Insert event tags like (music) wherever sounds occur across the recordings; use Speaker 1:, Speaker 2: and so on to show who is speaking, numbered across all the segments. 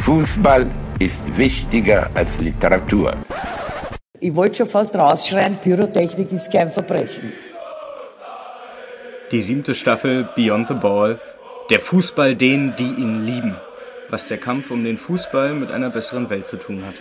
Speaker 1: Fußball ist wichtiger als Literatur.
Speaker 2: Ich wollte schon fast rausschreien, Pyrotechnik ist kein Verbrechen.
Speaker 3: Die siebte Staffel Beyond the Ball. Der Fußball denen, die ihn lieben. Was der Kampf um den Fußball mit einer besseren Welt zu tun hat.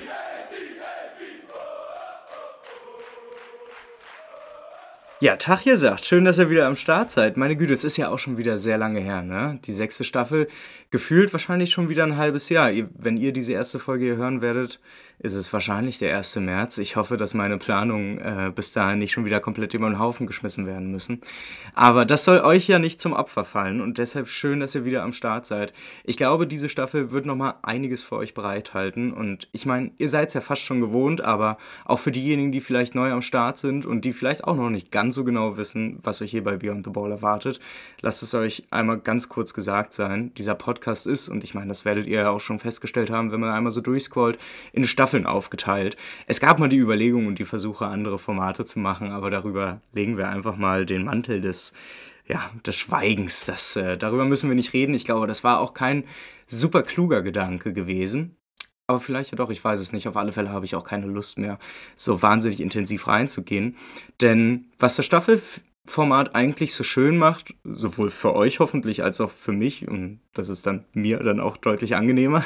Speaker 3: Ja, Tag ihr sagt, schön, dass ihr wieder am Start seid. Meine Güte, es ist ja auch schon wieder sehr lange her, ne? Die sechste Staffel, gefühlt wahrscheinlich schon wieder ein halbes Jahr. Wenn ihr diese erste Folge hier hören werdet, ist es wahrscheinlich der 1. März. Ich hoffe, dass meine Planungen äh, bis dahin nicht schon wieder komplett über den Haufen geschmissen werden müssen. Aber das soll euch ja nicht zum Opfer fallen und deshalb schön, dass ihr wieder am Start seid. Ich glaube, diese Staffel wird nochmal einiges für euch bereithalten und ich meine, ihr seid es ja fast schon gewohnt, aber auch für diejenigen, die vielleicht neu am Start sind und die vielleicht auch noch nicht ganz so genau wissen, was euch hier bei Beyond the Ball erwartet, lasst es euch einmal ganz kurz gesagt sein. Dieser Podcast ist, und ich meine, das werdet ihr ja auch schon festgestellt haben, wenn man einmal so durchscrollt, in Staffel Staffeln aufgeteilt. Es gab mal die Überlegung und die Versuche, andere Formate zu machen, aber darüber legen wir einfach mal den Mantel des, ja, des Schweigens. Das, äh, darüber müssen wir nicht reden. Ich glaube, das war auch kein super kluger Gedanke gewesen. Aber vielleicht ja doch, ich weiß es nicht. Auf alle Fälle habe ich auch keine Lust mehr, so wahnsinnig intensiv reinzugehen. Denn was der Staffel Format eigentlich so schön macht, sowohl für euch hoffentlich als auch für mich, und das ist dann mir dann auch deutlich angenehmer,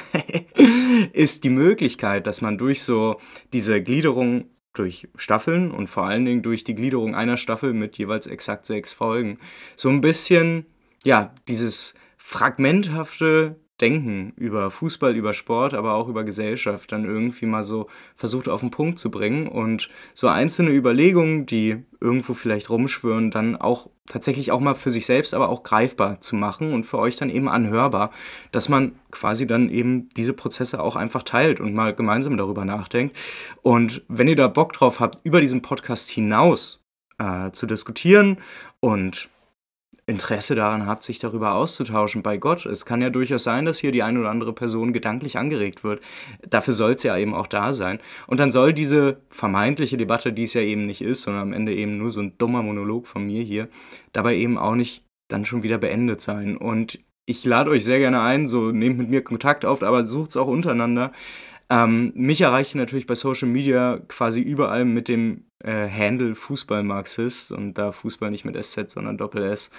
Speaker 3: (laughs) ist die Möglichkeit, dass man durch so diese Gliederung durch Staffeln und vor allen Dingen durch die Gliederung einer Staffel mit jeweils exakt sechs Folgen so ein bisschen, ja, dieses fragmenthafte Denken über Fußball, über Sport, aber auch über Gesellschaft dann irgendwie mal so versucht auf den Punkt zu bringen und so einzelne Überlegungen, die irgendwo vielleicht rumschwören, dann auch tatsächlich auch mal für sich selbst, aber auch greifbar zu machen und für euch dann eben anhörbar, dass man quasi dann eben diese Prozesse auch einfach teilt und mal gemeinsam darüber nachdenkt. Und wenn ihr da Bock drauf habt, über diesen Podcast hinaus äh, zu diskutieren und Interesse daran habt, sich darüber auszutauschen bei Gott. Es kann ja durchaus sein, dass hier die eine oder andere Person gedanklich angeregt wird. Dafür soll es ja eben auch da sein. Und dann soll diese vermeintliche Debatte, die es ja eben nicht ist, sondern am Ende eben nur so ein dummer Monolog von mir hier, dabei eben auch nicht dann schon wieder beendet sein. Und ich lade euch sehr gerne ein, so nehmt mit mir Kontakt auf, aber sucht es auch untereinander. Ähm, mich erreicht natürlich bei Social Media quasi überall mit dem äh, Handle Fußballmarxist und da Fußball nicht mit SZ, sondern Doppel S.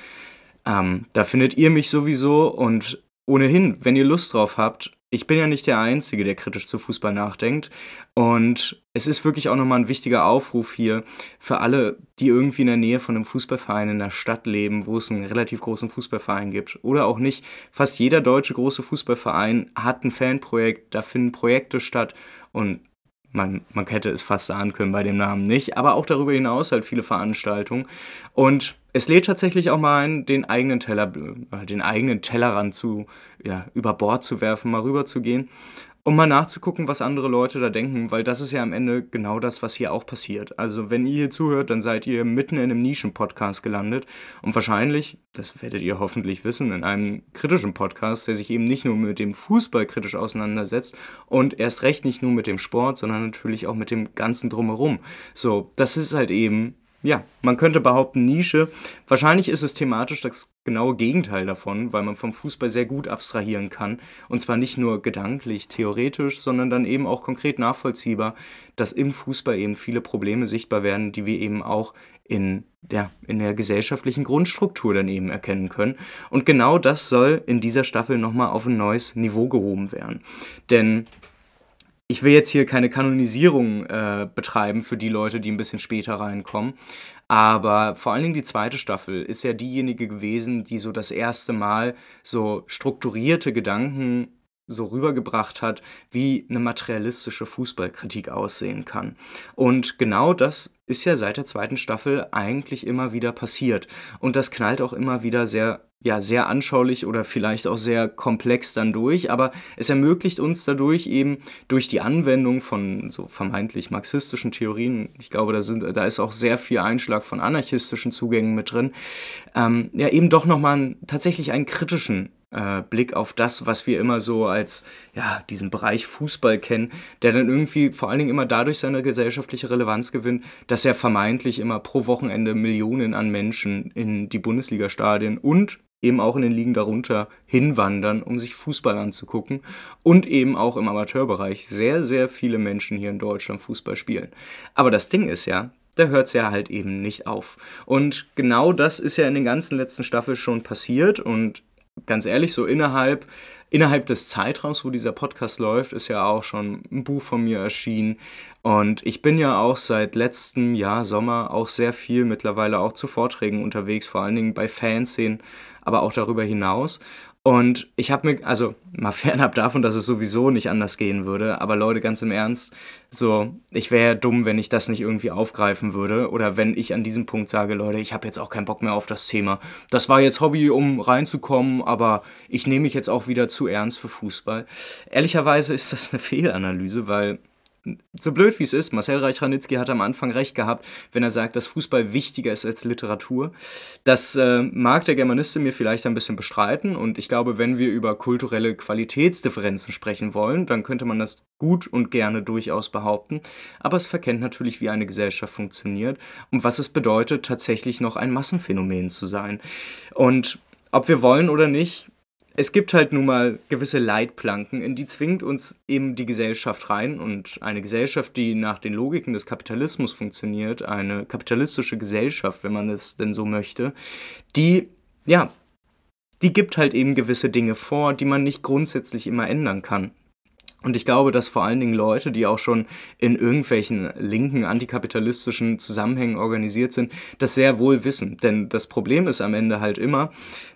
Speaker 3: Ähm, da findet ihr mich sowieso und ohnehin, wenn ihr Lust drauf habt, ich bin ja nicht der Einzige, der kritisch zu Fußball nachdenkt. Und es ist wirklich auch nochmal ein wichtiger Aufruf hier für alle, die irgendwie in der Nähe von einem Fußballverein in der Stadt leben, wo es einen relativ großen Fußballverein gibt. Oder auch nicht. Fast jeder deutsche große Fußballverein hat ein Fanprojekt, da finden Projekte statt. Und man, man hätte es fast ahnen können bei dem Namen nicht, aber auch darüber hinaus halt viele Veranstaltungen. Und es lädt tatsächlich auch mal ein, den eigenen Teller, äh, den eigenen Tellerrand zu, ja, über Bord zu werfen, mal rüber zu gehen um mal nachzugucken, was andere Leute da denken, weil das ist ja am Ende genau das, was hier auch passiert. Also wenn ihr hier zuhört, dann seid ihr mitten in einem Nischen-Podcast gelandet und wahrscheinlich, das werdet ihr hoffentlich wissen, in einem kritischen Podcast, der sich eben nicht nur mit dem Fußball kritisch auseinandersetzt und erst recht nicht nur mit dem Sport, sondern natürlich auch mit dem ganzen drumherum. So, das ist halt eben ja, man könnte behaupten Nische. Wahrscheinlich ist es thematisch das genaue Gegenteil davon, weil man vom Fußball sehr gut abstrahieren kann. Und zwar nicht nur gedanklich, theoretisch, sondern dann eben auch konkret nachvollziehbar, dass im Fußball eben viele Probleme sichtbar werden, die wir eben auch in der, in der gesellschaftlichen Grundstruktur dann eben erkennen können. Und genau das soll in dieser Staffel nochmal auf ein neues Niveau gehoben werden. Denn ich will jetzt hier keine Kanonisierung äh, betreiben für die Leute, die ein bisschen später reinkommen. Aber vor allen Dingen die zweite Staffel ist ja diejenige gewesen, die so das erste Mal so strukturierte Gedanken so rübergebracht hat, wie eine materialistische Fußballkritik aussehen kann. Und genau das ist ja seit der zweiten Staffel eigentlich immer wieder passiert. Und das knallt auch immer wieder sehr ja, sehr anschaulich oder vielleicht auch sehr komplex dann durch, aber es ermöglicht uns dadurch eben durch die Anwendung von so vermeintlich marxistischen Theorien, ich glaube, da, sind, da ist auch sehr viel Einschlag von anarchistischen Zugängen mit drin, ähm, ja, eben doch nochmal tatsächlich einen kritischen äh, Blick auf das, was wir immer so als ja, diesen Bereich Fußball kennen, der dann irgendwie vor allen Dingen immer dadurch seine gesellschaftliche Relevanz gewinnt, dass er vermeintlich immer pro Wochenende Millionen an Menschen in die Bundesliga-Stadien und eben auch in den Ligen darunter hinwandern, um sich Fußball anzugucken und eben auch im Amateurbereich sehr, sehr viele Menschen hier in Deutschland Fußball spielen. Aber das Ding ist ja, da hört es ja halt eben nicht auf. Und genau das ist ja in den ganzen letzten Staffeln schon passiert und ganz ehrlich, so innerhalb innerhalb des Zeitraums, wo dieser Podcast läuft, ist ja auch schon ein Buch von mir erschienen. Und ich bin ja auch seit letztem Jahr Sommer auch sehr viel mittlerweile auch zu Vorträgen unterwegs, vor allen Dingen bei Fanszenen, aber auch darüber hinaus. Und ich habe mir, also mal (laughs) fernab davon, dass es sowieso nicht anders gehen würde, aber Leute, ganz im Ernst, so, ich wäre ja dumm, wenn ich das nicht irgendwie aufgreifen würde oder wenn ich an diesem Punkt sage, Leute, ich habe jetzt auch keinen Bock mehr auf das Thema. Das war jetzt Hobby, um reinzukommen, aber ich nehme mich jetzt auch wieder zu ernst für Fußball. Ehrlicherweise ist das eine (laughs) Fehlanalyse, weil so blöd wie es ist, Marcel Reich-Ranitzky hat am Anfang recht gehabt, wenn er sagt, dass Fußball wichtiger ist als Literatur. Das äh, mag der Germaniste mir vielleicht ein bisschen bestreiten und ich glaube, wenn wir über kulturelle Qualitätsdifferenzen sprechen wollen, dann könnte man das gut und gerne durchaus behaupten. Aber es verkennt natürlich, wie eine Gesellschaft funktioniert und was es bedeutet, tatsächlich noch ein Massenphänomen zu sein. Und ob wir wollen oder nicht, es gibt halt nun mal gewisse Leitplanken, in die zwingt uns eben die Gesellschaft rein. Und eine Gesellschaft, die nach den Logiken des Kapitalismus funktioniert, eine kapitalistische Gesellschaft, wenn man es denn so möchte, die, ja, die gibt halt eben gewisse Dinge vor, die man nicht grundsätzlich immer ändern kann. Und ich glaube, dass vor allen Dingen Leute, die auch schon in irgendwelchen linken, antikapitalistischen Zusammenhängen organisiert sind, das sehr wohl wissen. Denn das Problem ist am Ende halt immer,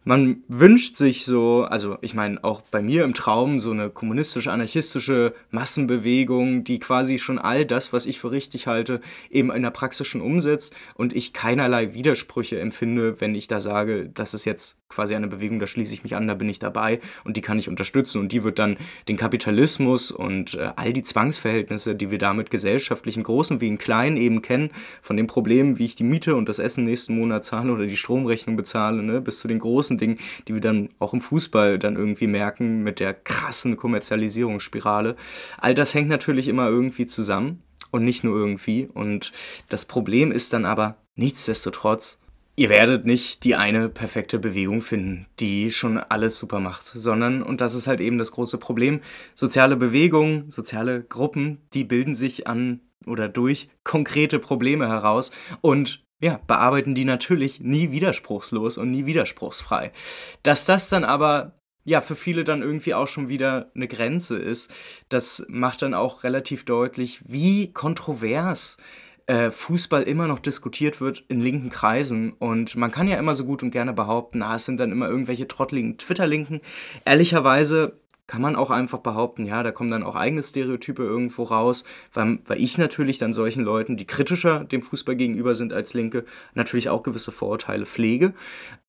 Speaker 3: man wünscht sich so, also ich meine auch bei mir im Traum, so eine kommunistisch-anarchistische Massenbewegung, die quasi schon all das, was ich für richtig halte, eben in der Praxis schon umsetzt und ich keinerlei Widersprüche empfinde, wenn ich da sage, das ist jetzt quasi eine Bewegung, da schließe ich mich an, da bin ich dabei und die kann ich unterstützen und die wird dann den Kapitalismus Rassismus und äh, all die Zwangsverhältnisse, die wir damit gesellschaftlich im Großen wie im Kleinen eben kennen, von den Problemen, wie ich die Miete und das Essen nächsten Monat zahle oder die Stromrechnung bezahle, ne, bis zu den großen Dingen, die wir dann auch im Fußball dann irgendwie merken mit der krassen Kommerzialisierungsspirale. All das hängt natürlich immer irgendwie zusammen und nicht nur irgendwie. Und das Problem ist dann aber nichtsdestotrotz, Ihr werdet nicht die eine perfekte Bewegung finden, die schon alles super macht, sondern, und das ist halt eben das große Problem, soziale Bewegungen, soziale Gruppen, die bilden sich an oder durch konkrete Probleme heraus und ja, bearbeiten die natürlich nie widerspruchslos und nie widerspruchsfrei. Dass das dann aber ja, für viele dann irgendwie auch schon wieder eine Grenze ist, das macht dann auch relativ deutlich, wie kontrovers äh, Fußball immer noch diskutiert wird in linken Kreisen. Und man kann ja immer so gut und gerne behaupten, ah, es sind dann immer irgendwelche trottligen Twitter-Linken. Ehrlicherweise kann man auch einfach behaupten, ja, da kommen dann auch eigene Stereotype irgendwo raus, weil, weil ich natürlich dann solchen Leuten, die kritischer dem Fußball gegenüber sind als Linke, natürlich auch gewisse Vorurteile pflege.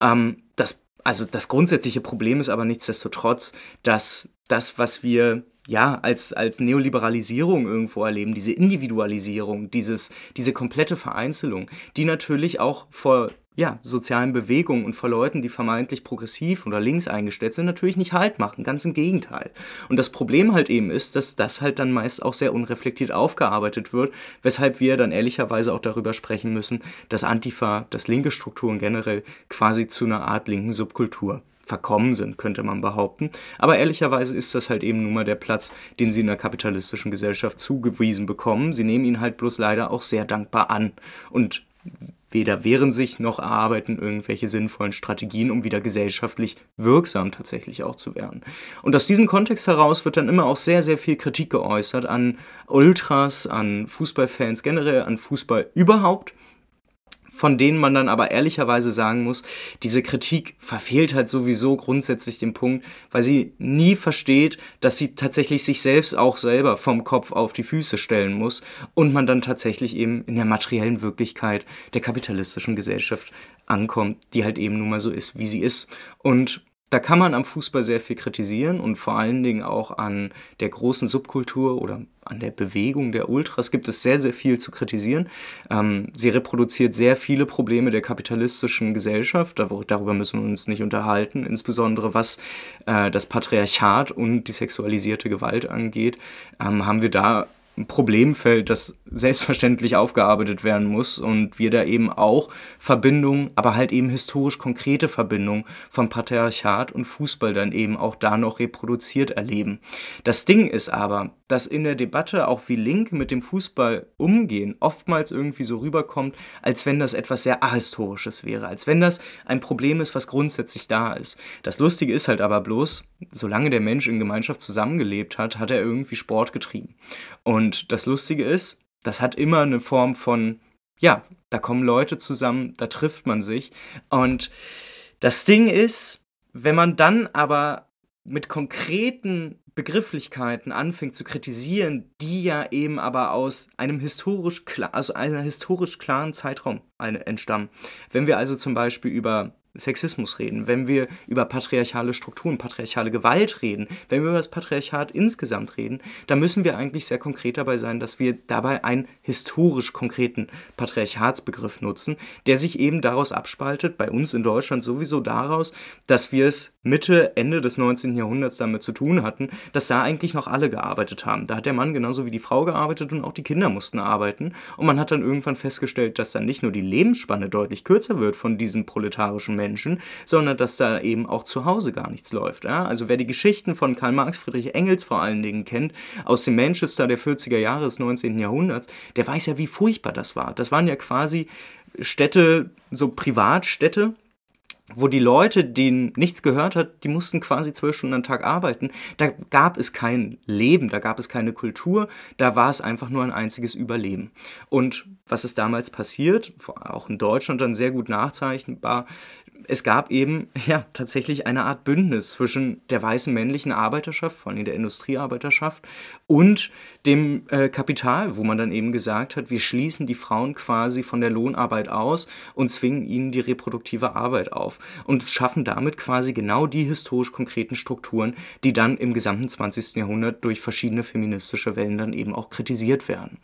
Speaker 3: Ähm, das, also das grundsätzliche Problem ist aber nichtsdestotrotz, dass das, was wir ja, als, als Neoliberalisierung irgendwo erleben, diese Individualisierung, dieses, diese komplette Vereinzelung, die natürlich auch vor ja, sozialen Bewegungen und vor Leuten, die vermeintlich progressiv oder links eingestellt sind, natürlich nicht Halt machen. Ganz im Gegenteil. Und das Problem halt eben ist, dass das halt dann meist auch sehr unreflektiert aufgearbeitet wird, weshalb wir dann ehrlicherweise auch darüber sprechen müssen, dass Antifa, dass linke Strukturen generell quasi zu einer Art linken Subkultur verkommen sind, könnte man behaupten. Aber ehrlicherweise ist das halt eben nun mal der Platz, den sie in der kapitalistischen Gesellschaft zugewiesen bekommen. Sie nehmen ihn halt bloß leider auch sehr dankbar an. Und weder wehren sich noch erarbeiten irgendwelche sinnvollen Strategien, um wieder gesellschaftlich wirksam tatsächlich auch zu werden. Und aus diesem Kontext heraus wird dann immer auch sehr, sehr viel Kritik geäußert an Ultras, an Fußballfans generell, an Fußball überhaupt von denen man dann aber ehrlicherweise sagen muss, diese Kritik verfehlt halt sowieso grundsätzlich den Punkt, weil sie nie versteht, dass sie tatsächlich sich selbst auch selber vom Kopf auf die Füße stellen muss und man dann tatsächlich eben in der materiellen Wirklichkeit der kapitalistischen Gesellschaft ankommt, die halt eben nun mal so ist, wie sie ist. Und da kann man am Fußball sehr viel kritisieren und vor allen Dingen auch an der großen Subkultur oder an der Bewegung der Ultras gibt es sehr, sehr viel zu kritisieren. Ähm, sie reproduziert sehr viele Probleme der kapitalistischen Gesellschaft, darüber müssen wir uns nicht unterhalten, insbesondere was äh, das Patriarchat und die sexualisierte Gewalt angeht, ähm, haben wir da Problemfeld, das selbstverständlich aufgearbeitet werden muss und wir da eben auch Verbindungen, aber halt eben historisch konkrete Verbindungen von Patriarchat und Fußball dann eben auch da noch reproduziert erleben. Das Ding ist aber, dass in der Debatte auch wie Linke mit dem Fußball umgehen, oftmals irgendwie so rüberkommt, als wenn das etwas sehr ahistorisches wäre, als wenn das ein Problem ist, was grundsätzlich da ist. Das Lustige ist halt aber bloß, solange der Mensch in Gemeinschaft zusammengelebt hat, hat er irgendwie Sport getrieben. Und das Lustige ist, das hat immer eine Form von, ja, da kommen Leute zusammen, da trifft man sich. Und das Ding ist, wenn man dann aber mit konkreten Begrifflichkeiten anfängt zu kritisieren, die ja eben aber aus einem historisch also einer historisch klaren Zeitraum entstammen. Wenn wir also zum Beispiel über Sexismus reden, wenn wir über patriarchale Strukturen, patriarchale Gewalt reden, wenn wir über das Patriarchat insgesamt reden, dann müssen wir eigentlich sehr konkret dabei sein, dass wir dabei einen historisch konkreten Patriarchatsbegriff nutzen, der sich eben daraus abspaltet, bei uns in Deutschland sowieso daraus, dass wir es Mitte, Ende des 19. Jahrhunderts damit zu tun hatten, dass da eigentlich noch alle gearbeitet haben. Da hat der Mann genauso wie die Frau gearbeitet und auch die Kinder mussten arbeiten. Und man hat dann irgendwann festgestellt, dass dann nicht nur die Lebensspanne deutlich kürzer wird von diesen proletarischen Menschen, sondern dass da eben auch zu Hause gar nichts läuft. Ja? Also wer die Geschichten von Karl Marx, Friedrich Engels vor allen Dingen kennt, aus dem Manchester der 40er Jahre des 19. Jahrhunderts, der weiß ja, wie furchtbar das war. Das waren ja quasi Städte, so Privatstädte, wo die Leute, denen nichts gehört hat, die mussten quasi zwölf Stunden am Tag arbeiten. Da gab es kein Leben, da gab es keine Kultur, da war es einfach nur ein einziges Überleben. Und was ist damals passiert, auch in Deutschland dann sehr gut nachzeichnbar, es gab eben (laughs) ja tatsächlich eine Art Bündnis zwischen der weißen männlichen Arbeiterschaft, vor allem der Industriearbeiterschaft, und dem äh, Kapital, wo man dann eben gesagt hat, wir schließen die Frauen quasi von der Lohnarbeit aus und zwingen ihnen die reproduktive Arbeit auf und schaffen damit quasi genau die historisch konkreten Strukturen, die dann im gesamten 20. Jahrhundert durch verschiedene feministische Wellen dann eben auch kritisiert werden.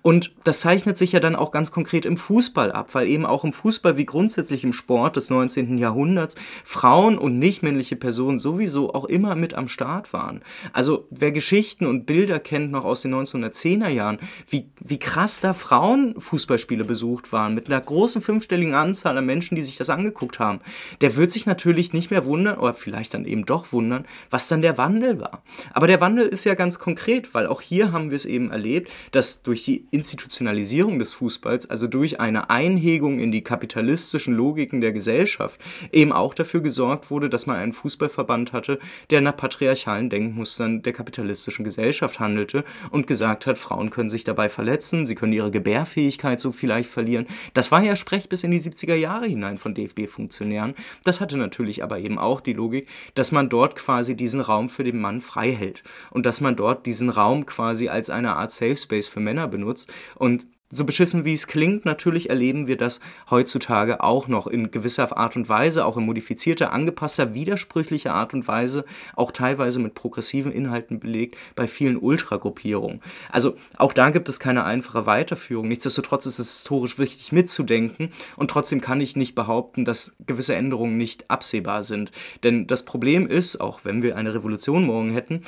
Speaker 3: Und das zeichnet sich ja dann auch ganz konkret im Fußball ab, weil eben auch im Fußball wie grundsätzlich im Sport des 19. Jahrhunderts Frauen und nichtmännliche Personen sowieso auch immer mit am Start waren. Also wer Geschichten und Bilder kennt noch aus den 1910er Jahren, wie, wie krass da Frauenfußballspiele besucht waren, mit einer großen fünfstelligen Anzahl an Menschen, die sich das angeguckt haben, der wird sich natürlich nicht mehr wundern, oder vielleicht dann eben doch wundern, was dann der Wandel war. Aber der Wandel ist ja ganz konkret, weil auch hier haben wir es eben erlebt, dass durch die Institutionalisierung des Fußballs, also durch eine Einhegung in die kapitalistischen Logiken der Gesellschaft, eben auch dafür gesorgt wurde, dass man einen Fußballverband hatte, der nach patriarchalen Denkmustern der kapitalistischen Gesellschaft handelte und gesagt hat, Frauen können sich dabei verletzen, sie können ihre Gebärfähigkeit so vielleicht verlieren. Das war ja Sprech bis in die 70er Jahre hinein von DFB-Funktionären. Das hatte natürlich aber eben auch die Logik, dass man dort quasi diesen Raum für den Mann frei hält und dass man dort diesen Raum quasi als eine Art Safe Space für Männer benutzt und so beschissen wie es klingt, natürlich erleben wir das heutzutage auch noch in gewisser Art und Weise, auch in modifizierter, angepasster, widersprüchlicher Art und Weise, auch teilweise mit progressiven Inhalten belegt bei vielen Ultragruppierungen. Also auch da gibt es keine einfache Weiterführung. Nichtsdestotrotz ist es historisch wichtig mitzudenken und trotzdem kann ich nicht behaupten, dass gewisse Änderungen nicht absehbar sind. Denn das Problem ist, auch wenn wir eine Revolution morgen hätten,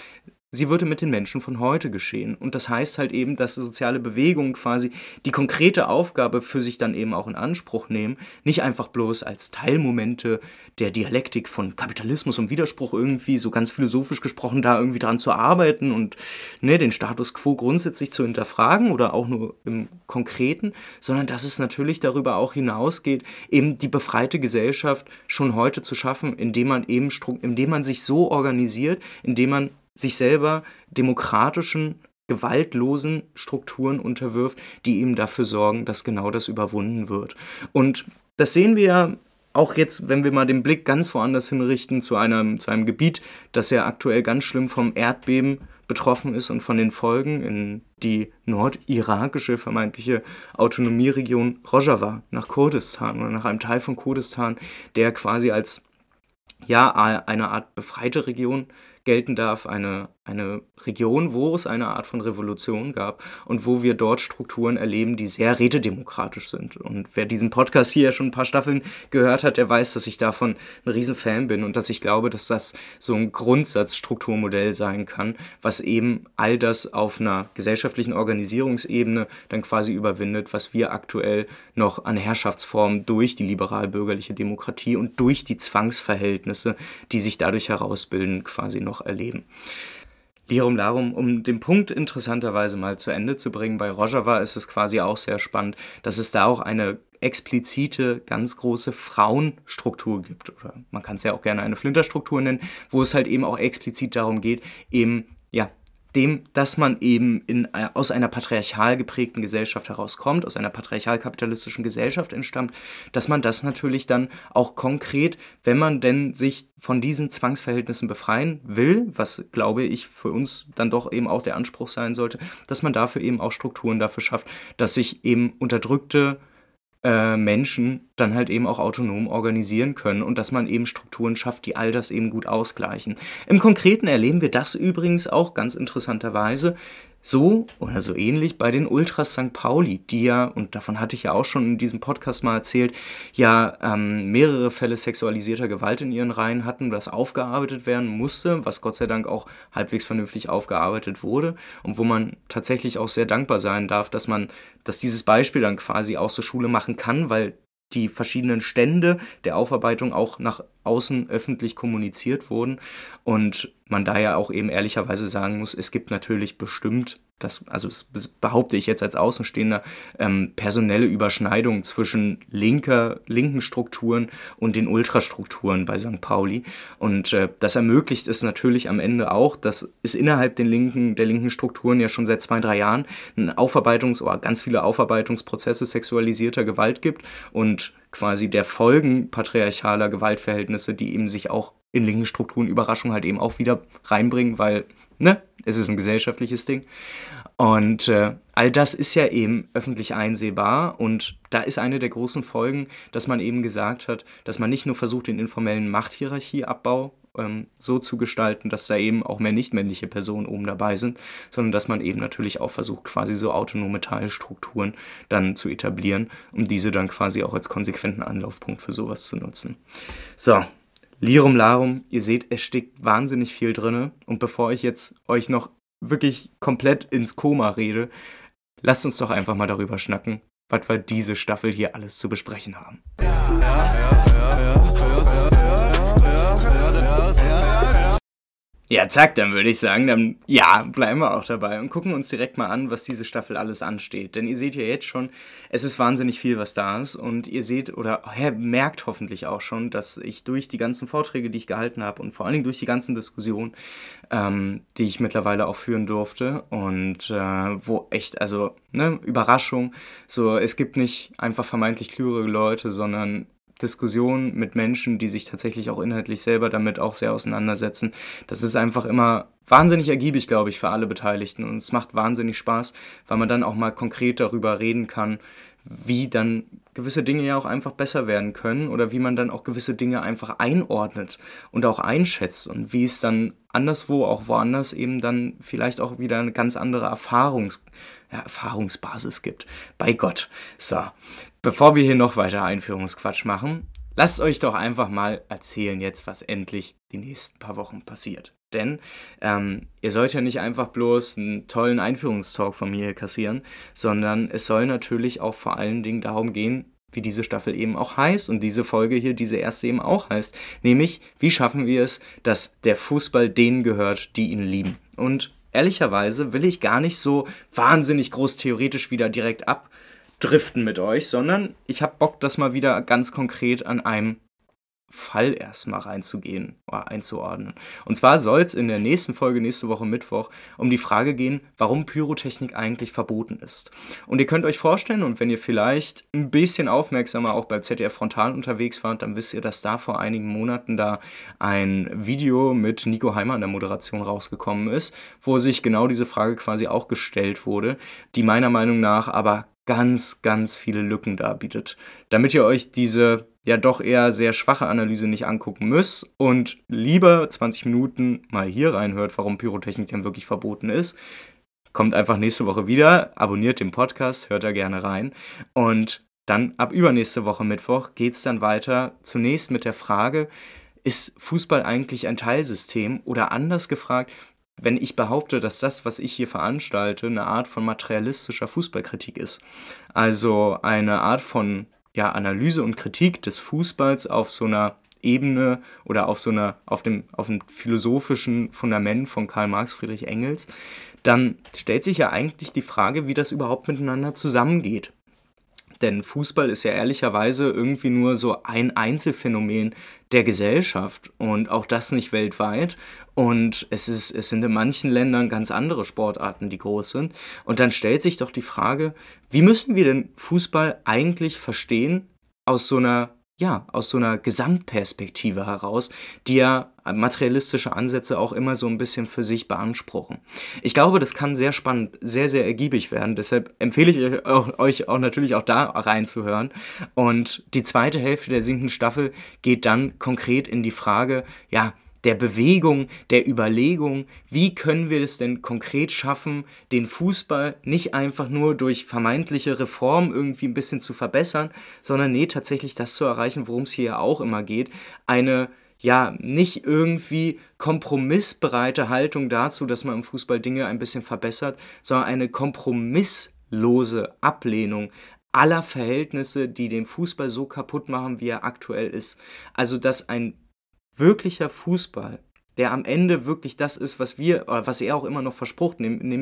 Speaker 3: sie würde mit den Menschen von heute geschehen. Und das heißt halt eben, dass soziale Bewegungen quasi die konkrete Aufgabe für sich dann eben auch in Anspruch nehmen, nicht einfach bloß als Teilmomente der Dialektik von Kapitalismus und Widerspruch irgendwie so ganz philosophisch gesprochen da irgendwie dran zu arbeiten und ne, den Status quo grundsätzlich zu hinterfragen oder auch nur im Konkreten, sondern dass es natürlich darüber auch hinausgeht, eben die befreite Gesellschaft schon heute zu schaffen, indem man eben, indem man sich so organisiert, indem man sich selber demokratischen, gewaltlosen Strukturen unterwirft, die eben dafür sorgen, dass genau das überwunden wird. Und das sehen wir ja auch jetzt, wenn wir mal den Blick ganz woanders hinrichten, zu einem, zu einem Gebiet, das ja aktuell ganz schlimm vom Erdbeben betroffen ist und von den Folgen in die nordirakische vermeintliche Autonomieregion Rojava nach Kurdistan oder nach einem Teil von Kurdistan, der quasi als ja eine Art befreite Region gelten darf, eine, eine Region, wo es eine Art von Revolution gab und wo wir dort Strukturen erleben, die sehr rätedemokratisch sind. Und wer diesen Podcast hier schon ein paar Staffeln gehört hat, der weiß, dass ich davon ein Riesenfan bin und dass ich glaube, dass das so ein Grundsatzstrukturmodell sein kann, was eben all das auf einer gesellschaftlichen Organisierungsebene dann quasi überwindet, was wir aktuell noch an Herrschaftsformen durch die liberal-bürgerliche Demokratie und durch die Zwangsverhältnisse, die sich dadurch herausbilden, quasi noch erleben. Lirum Larum, um den Punkt interessanterweise mal zu Ende zu bringen, bei Rojava ist es quasi auch sehr spannend, dass es da auch eine explizite, ganz große Frauenstruktur gibt. Oder man kann es ja auch gerne eine Flinterstruktur nennen, wo es halt eben auch explizit darum geht, eben dem, dass man eben in, äh, aus einer patriarchal geprägten Gesellschaft herauskommt, aus einer patriarchal-kapitalistischen Gesellschaft entstammt, dass man das natürlich dann auch konkret, wenn man denn sich von diesen Zwangsverhältnissen befreien will, was glaube ich für uns dann doch eben auch der Anspruch sein sollte, dass man dafür eben auch Strukturen dafür schafft, dass sich eben unterdrückte äh, Menschen dann halt eben auch autonom organisieren können und dass man eben Strukturen schafft, die all das eben gut ausgleichen. Im Konkreten erleben wir das übrigens auch ganz interessanterweise so oder so ähnlich bei den Ultras St. Pauli, die ja, und davon hatte ich ja auch schon in diesem Podcast mal erzählt, ja ähm, mehrere Fälle sexualisierter Gewalt in ihren Reihen hatten, das aufgearbeitet werden musste, was Gott sei Dank auch halbwegs vernünftig aufgearbeitet wurde und wo man tatsächlich auch sehr dankbar sein darf, dass man, dass dieses Beispiel dann quasi auch zur Schule machen kann, weil die verschiedenen Stände der Aufarbeitung auch nach außen öffentlich kommuniziert wurden. Und man da ja auch eben ehrlicherweise sagen muss, es gibt natürlich bestimmt das, also das behaupte ich jetzt als Außenstehender, ähm, personelle Überschneidungen zwischen linker, linken Strukturen und den Ultrastrukturen bei St. Pauli. Und äh, das ermöglicht es natürlich am Ende auch, dass es innerhalb den linken, der linken Strukturen ja schon seit zwei, drei Jahren ein Aufarbeitungs- oder ganz viele Aufarbeitungsprozesse sexualisierter Gewalt gibt und quasi der Folgen patriarchaler Gewaltverhältnisse, die eben sich auch in linken Strukturen Überraschung halt eben auch wieder reinbringen, weil ne, es ist ein gesellschaftliches Ding. Und äh, all das ist ja eben öffentlich einsehbar und da ist eine der großen Folgen, dass man eben gesagt hat, dass man nicht nur versucht, den informellen Machthierarchieabbau ähm, so zu gestalten, dass da eben auch mehr nichtmännliche Personen oben dabei sind, sondern dass man eben natürlich auch versucht, quasi so autonome Teilstrukturen dann zu etablieren, um diese dann quasi auch als konsequenten Anlaufpunkt für sowas zu nutzen. So, Lirum Larum, ihr seht, es steckt wahnsinnig viel drin. Und bevor ich jetzt euch noch wirklich komplett ins Koma rede, lasst uns doch einfach mal darüber schnacken, was wir diese Staffel hier alles zu besprechen haben. Ja, ja, ja, Ja, zack, dann würde ich sagen, dann ja, bleiben wir auch dabei und gucken uns direkt mal an, was diese Staffel alles ansteht. Denn ihr seht ja jetzt schon, es ist wahnsinnig viel, was da ist. Und ihr seht oder merkt hoffentlich auch schon, dass ich durch die ganzen Vorträge, die ich gehalten habe und vor allen Dingen durch die ganzen Diskussionen, ähm, die ich mittlerweile auch führen durfte und äh, wo echt, also, ne, Überraschung, so, es gibt nicht einfach vermeintlich klügere Leute, sondern Diskussion mit Menschen, die sich tatsächlich auch inhaltlich selber damit auch sehr auseinandersetzen. Das ist einfach immer wahnsinnig ergiebig, glaube ich, für alle Beteiligten. Und es macht wahnsinnig Spaß, weil man dann auch mal konkret darüber reden kann, wie dann gewisse Dinge ja auch einfach besser werden können oder wie man dann auch gewisse Dinge einfach einordnet und auch einschätzt und wie es dann anderswo, auch woanders eben dann vielleicht auch wieder eine ganz andere Erfahrungs ja, Erfahrungsbasis gibt. Bei Gott. So, bevor wir hier noch weiter Einführungsquatsch machen, lasst euch doch einfach mal erzählen jetzt, was endlich die nächsten paar Wochen passiert. Denn ähm, ihr sollt ja nicht einfach bloß einen tollen Einführungstalk von mir kassieren, sondern es soll natürlich auch vor allen Dingen darum gehen, wie diese Staffel eben auch heißt und diese Folge hier, diese erste eben auch heißt. Nämlich, wie schaffen wir es, dass der Fußball denen gehört, die ihn lieben. Und ehrlicherweise will ich gar nicht so wahnsinnig groß theoretisch wieder direkt abdriften mit euch, sondern ich habe Bock, das mal wieder ganz konkret an einem Fall erstmal reinzugehen oder einzuordnen. Und zwar soll es in der nächsten Folge, nächste Woche Mittwoch, um die Frage gehen, warum Pyrotechnik eigentlich verboten ist. Und ihr könnt euch vorstellen, und wenn ihr vielleicht ein bisschen aufmerksamer auch beim ZDF Frontal unterwegs wart, dann wisst ihr, dass da vor einigen Monaten da ein Video mit Nico Heimer in der Moderation rausgekommen ist, wo sich genau diese Frage quasi auch gestellt wurde, die meiner Meinung nach aber ganz, ganz viele Lücken darbietet. Damit ihr euch diese ja doch eher sehr schwache Analyse nicht angucken müsst und lieber 20 Minuten mal hier reinhört, warum Pyrotechnik denn wirklich verboten ist, kommt einfach nächste Woche wieder, abonniert den Podcast, hört da gerne rein. Und dann ab übernächste Woche Mittwoch geht es dann weiter. Zunächst mit der Frage, ist Fußball eigentlich ein Teilsystem? Oder anders gefragt, wenn ich behaupte, dass das, was ich hier veranstalte, eine Art von materialistischer Fußballkritik ist. Also eine Art von ja, Analyse und Kritik des Fußballs auf so einer Ebene oder auf so einer, auf dem, auf dem philosophischen Fundament von Karl Marx, Friedrich Engels, dann stellt sich ja eigentlich die Frage, wie das überhaupt miteinander zusammengeht. Denn Fußball ist ja ehrlicherweise irgendwie nur so ein Einzelfenomen der Gesellschaft und auch das nicht weltweit. Und es, ist, es sind in manchen Ländern ganz andere Sportarten, die groß sind. Und dann stellt sich doch die Frage, wie müssen wir denn Fußball eigentlich verstehen aus so einer ja, aus so einer Gesamtperspektive heraus, die ja materialistische Ansätze auch immer so ein bisschen für sich beanspruchen. Ich glaube, das kann sehr spannend, sehr, sehr ergiebig werden. Deshalb empfehle ich euch auch, euch auch natürlich auch da reinzuhören. Und die zweite Hälfte der siebten Staffel geht dann konkret in die Frage, ja, der Bewegung, der Überlegung, wie können wir es denn konkret schaffen, den Fußball nicht einfach nur durch vermeintliche Reformen irgendwie ein bisschen zu verbessern, sondern nee, tatsächlich das zu erreichen, worum es hier ja auch immer geht, eine ja, nicht irgendwie kompromissbereite Haltung dazu, dass man im Fußball Dinge ein bisschen verbessert, sondern eine kompromisslose Ablehnung aller Verhältnisse, die den Fußball so kaputt machen, wie er aktuell ist. Also, dass ein wirklicher Fußball, der am Ende wirklich das ist, was wir, was er auch immer noch verspricht,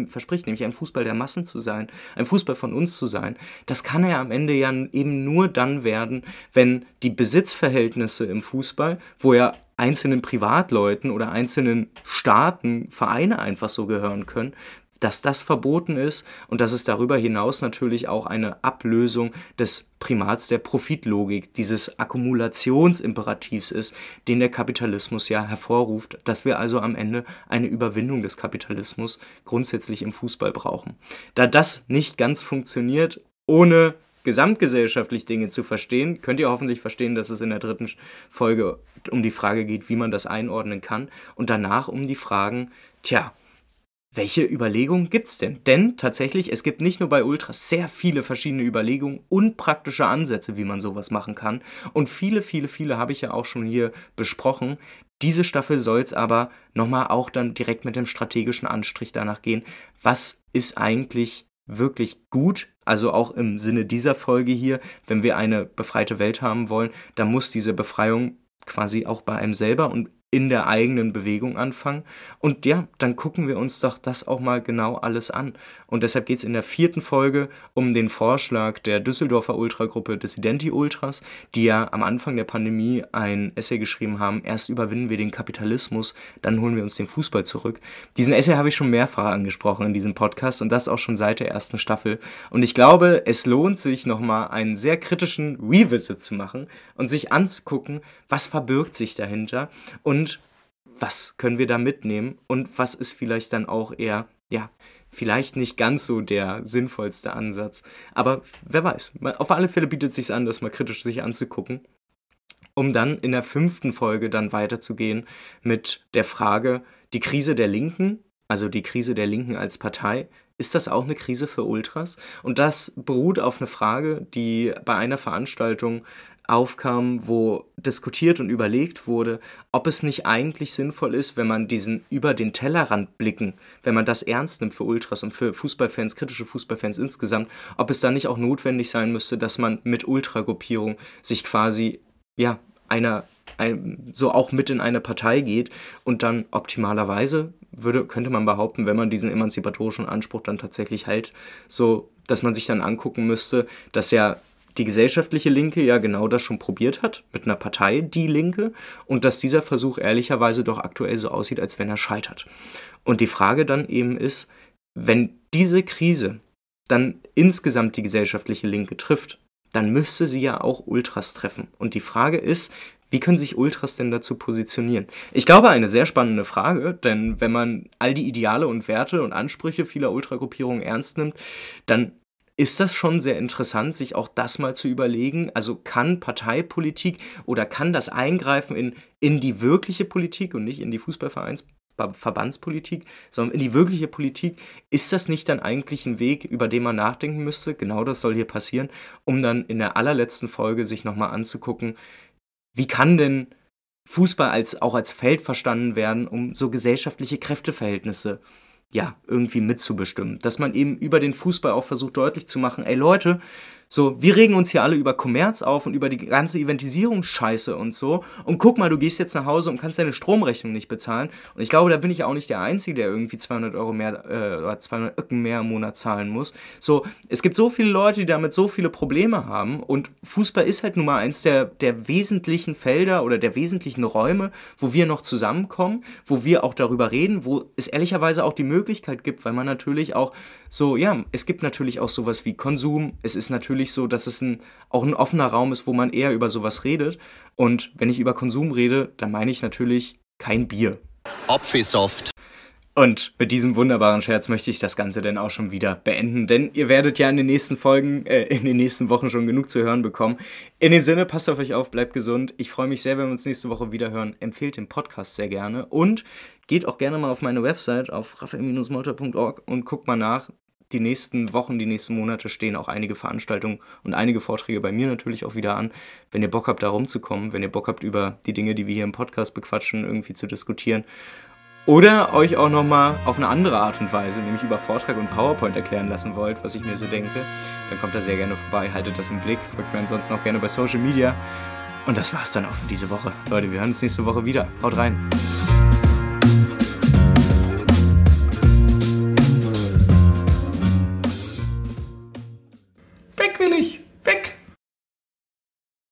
Speaker 3: verspricht, nämlich ein Fußball der Massen zu sein, ein Fußball von uns zu sein, das kann er am Ende ja eben nur dann werden, wenn die Besitzverhältnisse im Fußball, wo ja einzelnen Privatleuten oder einzelnen Staaten, Vereine einfach so gehören können, dass das verboten ist und dass es darüber hinaus natürlich auch eine Ablösung des Primats der Profitlogik, dieses Akkumulationsimperativs ist, den der Kapitalismus ja hervorruft, dass wir also am Ende eine Überwindung des Kapitalismus grundsätzlich im Fußball brauchen. Da das nicht ganz funktioniert, ohne gesamtgesellschaftlich Dinge zu verstehen, könnt ihr hoffentlich verstehen, dass es in der dritten Folge um die Frage geht, wie man das einordnen kann und danach um die Fragen, tja, welche Überlegungen gibt es denn? Denn tatsächlich, es gibt nicht nur bei Ultras sehr viele verschiedene Überlegungen und praktische Ansätze, wie man sowas machen kann. Und viele, viele, viele habe ich ja auch schon hier besprochen. Diese Staffel soll es aber nochmal auch dann direkt mit dem strategischen Anstrich danach gehen. Was ist eigentlich wirklich gut? Also auch im Sinne dieser Folge hier, wenn wir eine befreite Welt haben wollen, dann muss diese Befreiung quasi auch bei einem selber und in der eigenen Bewegung anfangen. Und ja, dann gucken wir uns doch das auch mal genau alles an. Und deshalb geht es in der vierten Folge um den Vorschlag der Düsseldorfer Ultragruppe Dissidenti Ultras, die ja am Anfang der Pandemie ein Essay geschrieben haben, erst überwinden wir den Kapitalismus, dann holen wir uns den Fußball zurück. Diesen Essay habe ich schon mehrfach angesprochen in diesem Podcast und das auch schon seit der ersten Staffel. Und ich glaube, es lohnt sich nochmal einen sehr kritischen Revisit zu machen und sich anzugucken, was verbirgt sich dahinter und was können wir da mitnehmen und was ist vielleicht dann auch eher, ja, vielleicht nicht ganz so der sinnvollste Ansatz. Aber wer weiß, auf alle Fälle bietet es sich an, das mal kritisch sich anzugucken, um dann in der fünften Folge dann weiterzugehen mit der Frage, die Krise der Linken, also die Krise der Linken als Partei, ist das auch eine Krise für Ultras? Und das beruht auf eine Frage, die bei einer Veranstaltung aufkam, wo diskutiert und überlegt wurde, ob es nicht eigentlich sinnvoll ist, wenn man diesen über den Tellerrand blicken, wenn man das ernst nimmt für Ultras und für Fußballfans, kritische Fußballfans insgesamt, ob es da nicht auch notwendig sein müsste, dass man mit Ultragruppierung sich quasi, ja, einer, ein, so auch mit in eine Partei geht und dann optimalerweise würde, könnte man behaupten, wenn man diesen emanzipatorischen Anspruch dann tatsächlich hält, so, dass man sich dann angucken müsste, dass ja die gesellschaftliche Linke ja genau das schon probiert hat, mit einer Partei, die Linke, und dass dieser Versuch ehrlicherweise doch aktuell so aussieht, als wenn er scheitert. Und die Frage dann eben ist, wenn diese Krise dann insgesamt die gesellschaftliche Linke trifft, dann müsste sie ja auch Ultras treffen. Und die Frage ist, wie können sich Ultras denn dazu positionieren? Ich glaube, eine sehr spannende Frage, denn wenn man all die Ideale und Werte und Ansprüche vieler Ultragruppierungen ernst nimmt, dann ist das schon sehr interessant, sich auch das mal zu überlegen. Also kann Parteipolitik oder kann das Eingreifen in, in die wirkliche Politik und nicht in die Fußballvereins Verbandspolitik, sondern in die wirkliche Politik, ist das nicht dann eigentlich ein Weg, über den man nachdenken müsste? Genau das soll hier passieren, um dann in der allerletzten Folge sich nochmal anzugucken, wie kann denn Fußball als, auch als Feld verstanden werden, um so gesellschaftliche Kräfteverhältnisse ja, irgendwie mitzubestimmen. Dass man eben über den Fußball auch versucht deutlich zu machen, ey Leute, so, wir regen uns hier alle über Kommerz auf und über die ganze Eventisierungsscheiße und so. Und guck mal, du gehst jetzt nach Hause und kannst deine Stromrechnung nicht bezahlen. Und ich glaube, da bin ich auch nicht der Einzige, der irgendwie 200 Euro mehr äh, oder 200 Öcken mehr im Monat zahlen muss. So, es gibt so viele Leute, die damit so viele Probleme haben. Und Fußball ist halt nun mal eins der, der wesentlichen Felder oder der wesentlichen Räume, wo wir noch zusammenkommen, wo wir auch darüber reden, wo es ehrlicherweise auch die Möglichkeit gibt, weil man natürlich auch so, ja, es gibt natürlich auch sowas wie Konsum. Es ist natürlich so, dass es ein, auch ein offener Raum ist, wo man eher über sowas redet. Und wenn ich über Konsum rede, dann meine ich natürlich kein Bier.
Speaker 4: Apfelsaft.
Speaker 3: Und mit diesem wunderbaren Scherz möchte ich das Ganze dann auch schon wieder beenden, denn ihr werdet ja in den nächsten Folgen, äh, in den nächsten Wochen schon genug zu hören bekommen. In dem Sinne, passt auf euch auf, bleibt gesund. Ich freue mich sehr, wenn wir uns nächste Woche wieder hören. Empfehlt den Podcast sehr gerne und geht auch gerne mal auf meine Website auf raphael-molter.org und guckt mal nach die nächsten Wochen, die nächsten Monate stehen auch einige Veranstaltungen und einige Vorträge bei mir natürlich auch wieder an. Wenn ihr Bock habt, da rumzukommen, wenn ihr Bock habt, über die Dinge, die wir hier im Podcast bequatschen, irgendwie zu diskutieren. Oder euch auch nochmal auf eine andere Art und Weise, nämlich über Vortrag und PowerPoint erklären lassen wollt, was ich mir so denke, dann kommt da sehr gerne vorbei, haltet das im Blick, folgt mir ansonsten auch gerne bei Social Media. Und das war's dann auch für diese Woche. Leute, wir hören uns nächste Woche wieder. Haut rein.